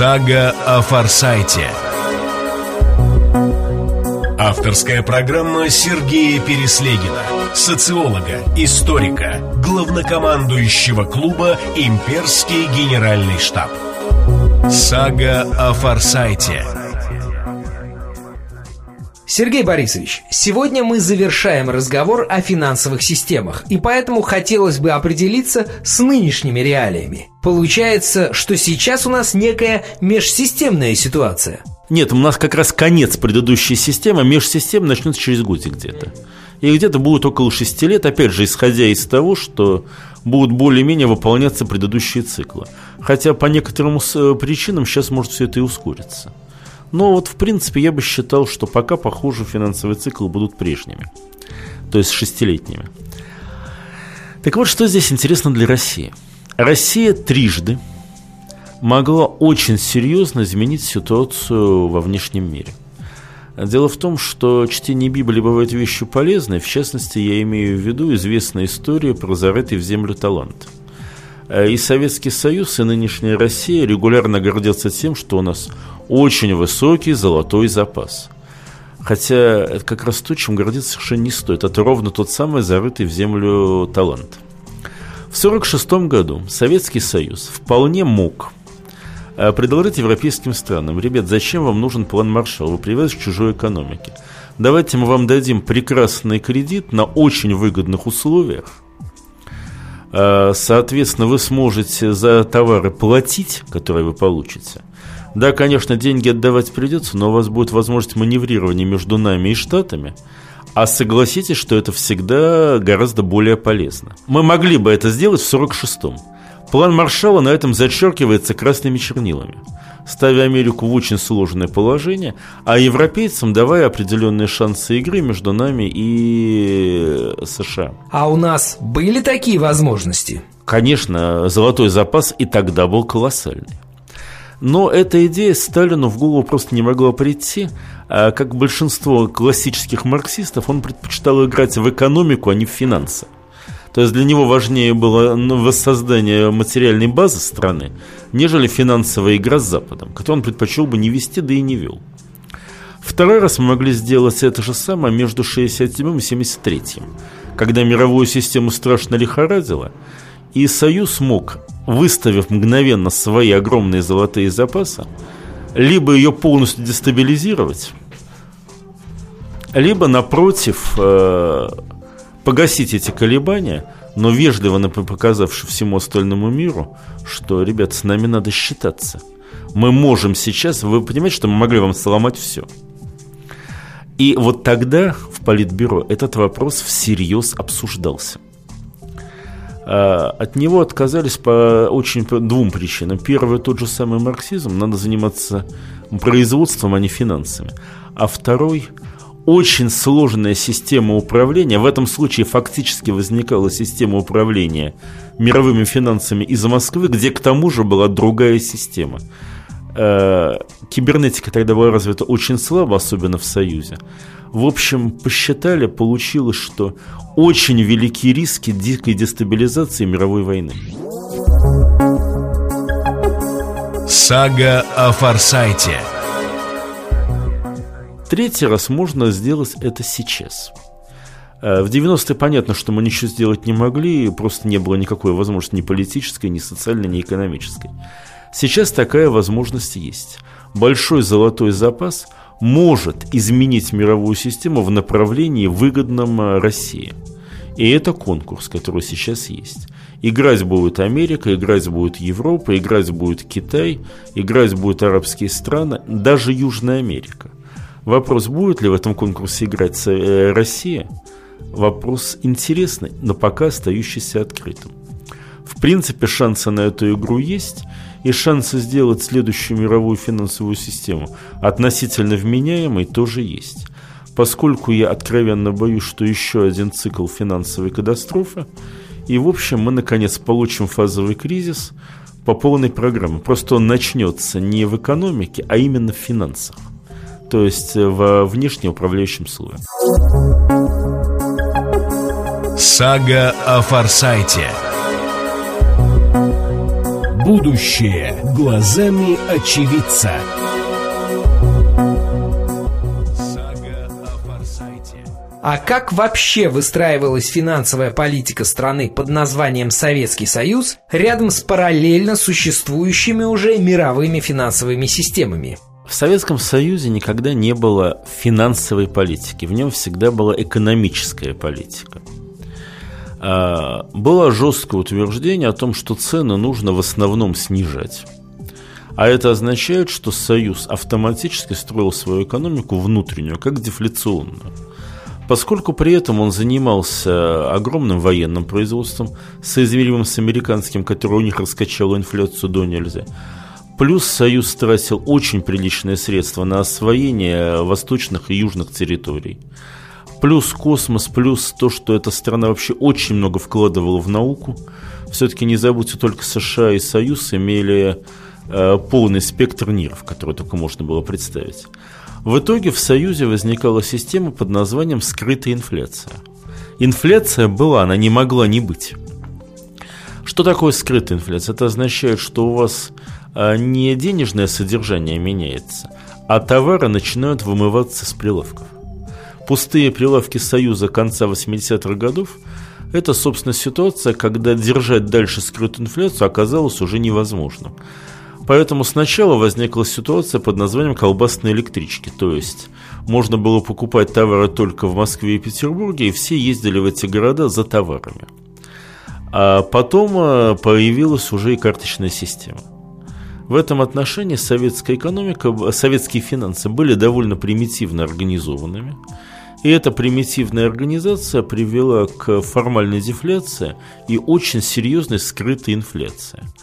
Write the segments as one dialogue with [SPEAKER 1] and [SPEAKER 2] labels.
[SPEAKER 1] Сага о Форсайте. Авторская программа Сергея Переслегина, социолога, историка, главнокомандующего клуба «Имперский генеральный штаб». Сага о Форсайте.
[SPEAKER 2] Сергей Борисович, сегодня мы завершаем разговор о финансовых системах, и поэтому хотелось бы определиться с нынешними реалиями. Получается, что сейчас у нас некая межсистемная ситуация.
[SPEAKER 3] Нет, у нас как раз конец предыдущей системы, межсистем начнется через годик где-то. И где-то будет около шести лет, опять же, исходя из того, что будут более-менее выполняться предыдущие циклы. Хотя по некоторым э, причинам сейчас может все это и ускориться. Но вот в принципе я бы считал, что пока, похоже, финансовые циклы будут прежними. То есть шестилетними. Так вот, что здесь интересно для России. Россия трижды могла очень серьезно изменить ситуацию во внешнем мире. Дело в том, что чтение Библии бывает вещью полезной. В частности, я имею в виду известную историю про зарытый в землю талант. И Советский Союз, и нынешняя Россия регулярно гордятся тем, что у нас очень высокий золотой запас. Хотя это как раз то, чем гордиться совершенно не стоит. Это ровно тот самый зарытый в землю талант. В 1946 году Советский Союз вполне мог э, предложить европейским странам, ребят, зачем вам нужен план Маршалла, вы привязаны к чужой экономике. Давайте мы вам дадим прекрасный кредит на очень выгодных условиях. Э, соответственно, вы сможете за товары платить, которые вы получите. Да, конечно, деньги отдавать придется, но у вас будет возможность маневрирования между нами и Штатами. А согласитесь, что это всегда гораздо более полезно. Мы могли бы это сделать в 46-м. План Маршалла на этом зачеркивается красными чернилами, ставя Америку в очень сложное положение, а европейцам давая определенные шансы игры между нами и США.
[SPEAKER 2] А у нас были такие возможности?
[SPEAKER 3] Конечно, золотой запас и тогда был колоссальный. Но эта идея Сталину в голову просто не могла прийти. А как большинство классических марксистов, он предпочитал играть в экономику, а не в финансы. То есть для него важнее было ну, воссоздание материальной базы страны, нежели финансовая игра с Западом, которую он предпочел бы не вести, да и не вел. Второй раз мы могли сделать это же самое между 67 и 73, когда мировую систему страшно лихорадило, и Союз мог выставив мгновенно свои огромные золотые запасы, либо ее полностью дестабилизировать, либо, напротив, э, погасить эти колебания, но вежливо показавши всему остальному миру, что, ребят, с нами надо считаться. Мы можем сейчас, вы понимаете, что мы могли вам сломать все. И вот тогда в Политбюро этот вопрос всерьез обсуждался. А, от него отказались по очень по двум причинам. Первый тот же самый марксизм, надо заниматься производством, а не финансами. А второй очень сложная система управления. В этом случае фактически возникала система управления мировыми финансами из Москвы, где к тому же была другая система. А, кибернетика тогда была развита очень слабо, особенно в Союзе. В общем, посчитали, получилось, что очень велики риски дикой дестабилизации мировой войны.
[SPEAKER 1] Сага о Форсайте
[SPEAKER 3] Третий раз можно сделать это сейчас. Э, в 90-е понятно, что мы ничего сделать не могли, просто не было никакой возможности ни политической, ни социальной, ни экономической. Сейчас такая возможность есть. Большой золотой запас – может изменить мировую систему в направлении выгодном э, России. И это конкурс, который сейчас есть. Играть будет Америка, играть будет Европа, играть будет Китай, играть будут арабские страны, даже Южная Америка. Вопрос, будет ли в этом конкурсе играть э, Россия? Вопрос интересный, но пока остающийся открытым. В принципе, шансы на эту игру есть – и шансы сделать следующую мировую финансовую систему относительно вменяемой тоже есть. Поскольку я откровенно боюсь, что еще один цикл финансовой катастрофы, и в общем мы наконец получим фазовый кризис по полной программе. Просто он начнется не в экономике, а именно в финансах, то есть в внешнеуправляющем слое.
[SPEAKER 1] Сага о Форсайте – Будущее глазами очевидца.
[SPEAKER 2] А как вообще выстраивалась финансовая политика страны под названием Советский Союз рядом с параллельно существующими уже мировыми финансовыми системами?
[SPEAKER 3] В Советском Союзе никогда не было финансовой политики, в нем всегда была экономическая политика. А, было жесткое утверждение о том, что цены нужно в основном снижать. А это означает, что Союз автоматически строил свою экономику внутреннюю, как дефляционную. Поскольку при этом он занимался огромным военным производством, соизмеримым с американским, которое у них раскачало инфляцию до нельзя, плюс Союз тратил очень приличные средства на освоение восточных и южных территорий. Плюс космос, плюс то, что эта страна вообще очень много вкладывала в науку. Все-таки не забудьте, только США и Союз имели э, полный спектр НИРов, который только можно было представить. В итоге в Союзе возникала система под названием «скрытая инфляция». Инфляция была, она не могла не быть. Что такое скрытая инфляция? Это означает, что у вас не денежное содержание меняется, а товары начинают вымываться с прилавков. Пустые прилавки Союза конца 80-х годов – это, собственно, ситуация, когда держать дальше скрытую инфляцию оказалось уже невозможным. Поэтому сначала возникла ситуация под названием колбасные электрички. То есть можно было покупать товары только в Москве и Петербурге, и все ездили в эти города за товарами. А потом э, появилась уже и карточная система. В этом отношении советская экономика, советские финансы были довольно примитивно организованными. И эта примитивная организация привела к формальной дефляции и очень серьезной скрытой инфляции –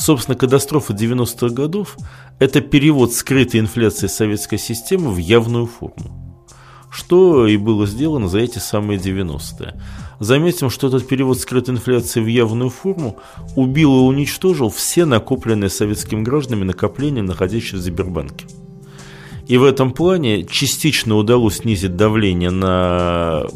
[SPEAKER 3] Собственно, катастрофа 90-х годов – это перевод скрытой инфляции советской системы в явную форму. Что и было сделано за эти самые 90-е. Заметим, что этот перевод скрытой инфляции в явную форму убил и уничтожил все накопленные советскими гражданами накопления, находящиеся в Сбербанке. И в этом плане частично удалось снизить давление на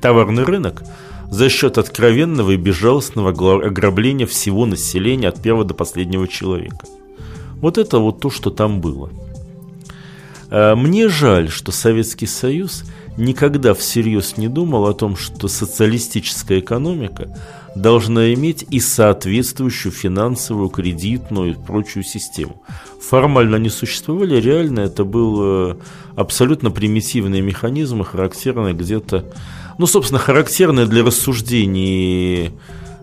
[SPEAKER 3] товарный рынок – за счет откровенного и безжалостного ограбления всего населения от первого до последнего человека. Вот это вот то, что там было. Э, мне жаль, что Советский Союз никогда всерьез не думал о том, что социалистическая экономика должна иметь и соответствующую финансовую, кредитную и прочую систему. Формально они существовали, реально это был э, абсолютно примитивные механизмы, характерные где-то ну, собственно, характерное для рассуждений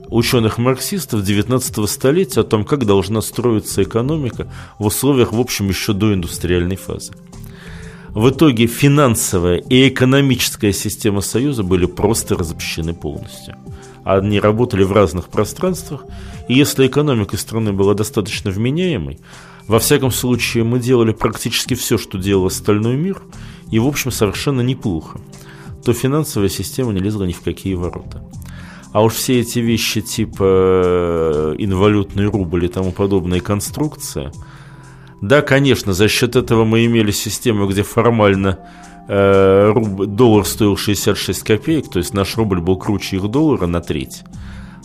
[SPEAKER 3] ученых-марксистов 19 столетия о том, как должна строиться экономика в условиях, в общем, еще до индустриальной фазы. В итоге финансовая и экономическая система Союза были просто разобщены полностью. Они работали в разных пространствах, и если экономика страны была достаточно вменяемой, во всяком случае мы делали практически все, что делал остальной мир, и в общем совершенно неплохо то финансовая система не лезла ни в какие ворота. А уж все эти вещи типа э, инвалютный рубль и тому подобная конструкция, да, конечно, за счет этого мы имели систему, где формально э, рубль, доллар стоил 66 копеек, то есть наш рубль был круче их доллара на треть.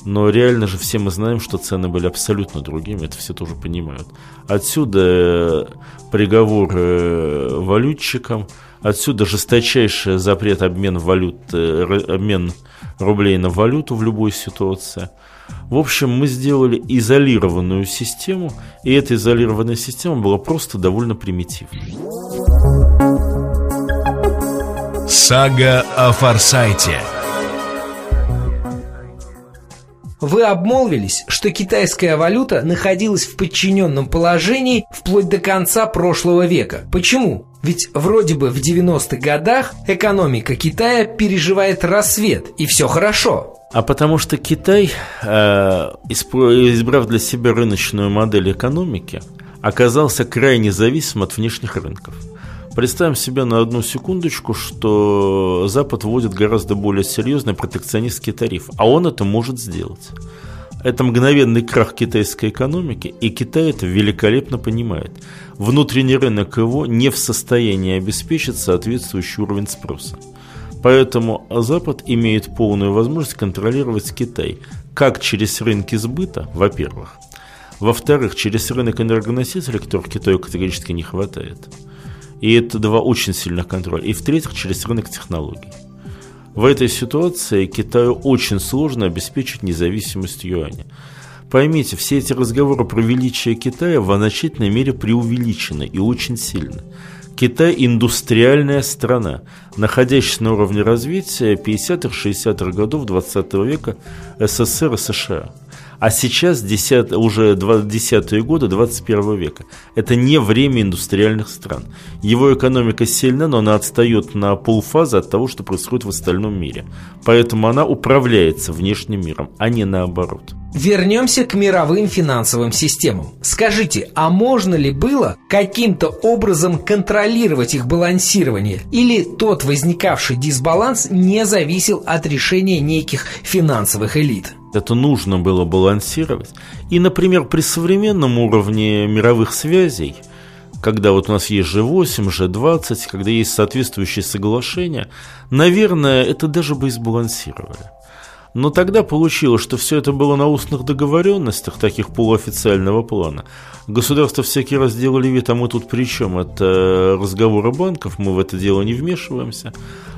[SPEAKER 3] Но реально же все мы знаем, что цены были абсолютно другими, это все тоже понимают. Отсюда э, приговор э, валютчикам – Отсюда жесточайший запрет обмен валют, э, обмен рублей на валюту в любой ситуации. В общем, мы сделали изолированную систему, и эта изолированная система была просто довольно примитивной.
[SPEAKER 1] Сага о Форсайте
[SPEAKER 2] Вы обмолвились, что китайская валюта находилась в подчиненном положении вплоть до конца прошлого века. Почему? Ведь вроде бы в 90-х годах экономика Китая переживает рассвет, и все хорошо.
[SPEAKER 3] А потому что Китай, э, избрав для себя рыночную модель экономики, оказался крайне зависим от внешних рынков. Представим себе на одну секундочку, что Запад вводит гораздо более серьезный протекционистский тариф, а он это может сделать. Это мгновенный крах китайской экономики, и Китай это великолепно понимает. Внутренний рынок его не в состоянии обеспечить соответствующий уровень спроса. Поэтому Запад имеет полную возможность контролировать Китай как через рынки сбыта, во-первых, Во-вторых, через рынок энергоносителей, которых Китаю категорически не хватает. И это два очень сильных контроля. И в-третьих, через рынок технологий. В этой ситуации Китаю очень сложно обеспечить независимость юаня. Поймите, все эти разговоры про величие Китая в значительной мере преувеличены и очень сильно. Китай – индустриальная страна, находящаяся на уровне развития 50-60-х годов 20 века СССР и США – а сейчас 10, уже 10-е годы 21 века. Это не время индустриальных стран. Его экономика сильна, но она отстает на полфазы от того, что происходит в остальном мире. Поэтому она управляется внешним миром, а не наоборот.
[SPEAKER 2] Вернемся к мировым финансовым системам. Скажите, а можно ли было каким-то образом контролировать их балансирование? Или тот возникавший дисбаланс не зависел от решения неких финансовых элит?
[SPEAKER 3] Это нужно было балансировать. И, например, при современном уровне мировых связей, когда вот у нас есть G8, G20, когда есть соответствующие соглашения, наверное, это даже бы избалансировали. Но тогда получилось, что все это было на устных договоренностях, таких полуофициального плана. Государства всякий раз делали вид, а мы тут при чем? Это разговоры банков, мы в это дело не вмешиваемся.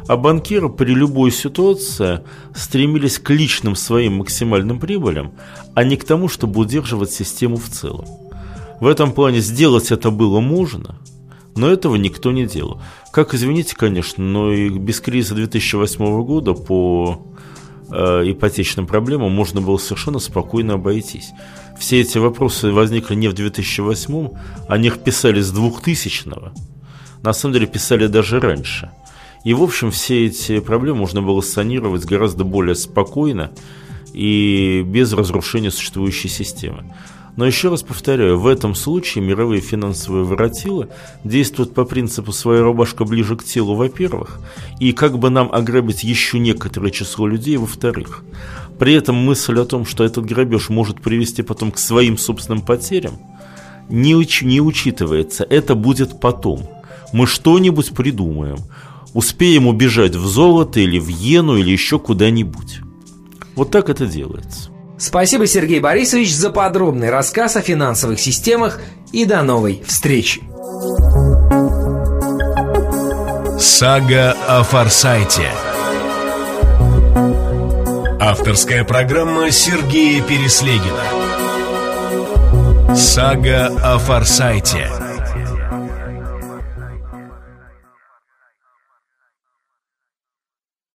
[SPEAKER 3] А банкиры при любой ситуации стремились к личным своим максимальным прибылям, а не к тому, чтобы удерживать систему в целом. В этом плане сделать это было можно, но этого никто не делал. Как, извините, конечно, но и без кризиса 2008 года по э, ипотечным проблемам можно было совершенно спокойно обойтись. Все эти вопросы возникли не в 2008, о них писали с 2000-го. На самом деле писали даже раньше. И, в общем, все эти проблемы можно было санировать гораздо более спокойно и без разрушения существующей системы. Но еще раз повторяю, в этом случае мировые финансовые воротилы действуют по принципу «своя рубашка ближе к телу», во-первых, и как бы нам ограбить еще некоторое число людей, во-вторых. При этом мысль о том, что этот грабеж может привести потом к своим собственным потерям, не, уч не учитывается. Это будет потом. Мы что-нибудь придумаем. Успеем убежать в золото или в иену или еще куда-нибудь. Вот так это делается.
[SPEAKER 2] Спасибо, Сергей Борисович, за подробный рассказ о финансовых системах и до новой встречи.
[SPEAKER 1] Сага о Форсайте. Авторская программа Сергея Переслегина. Сага о Форсайте.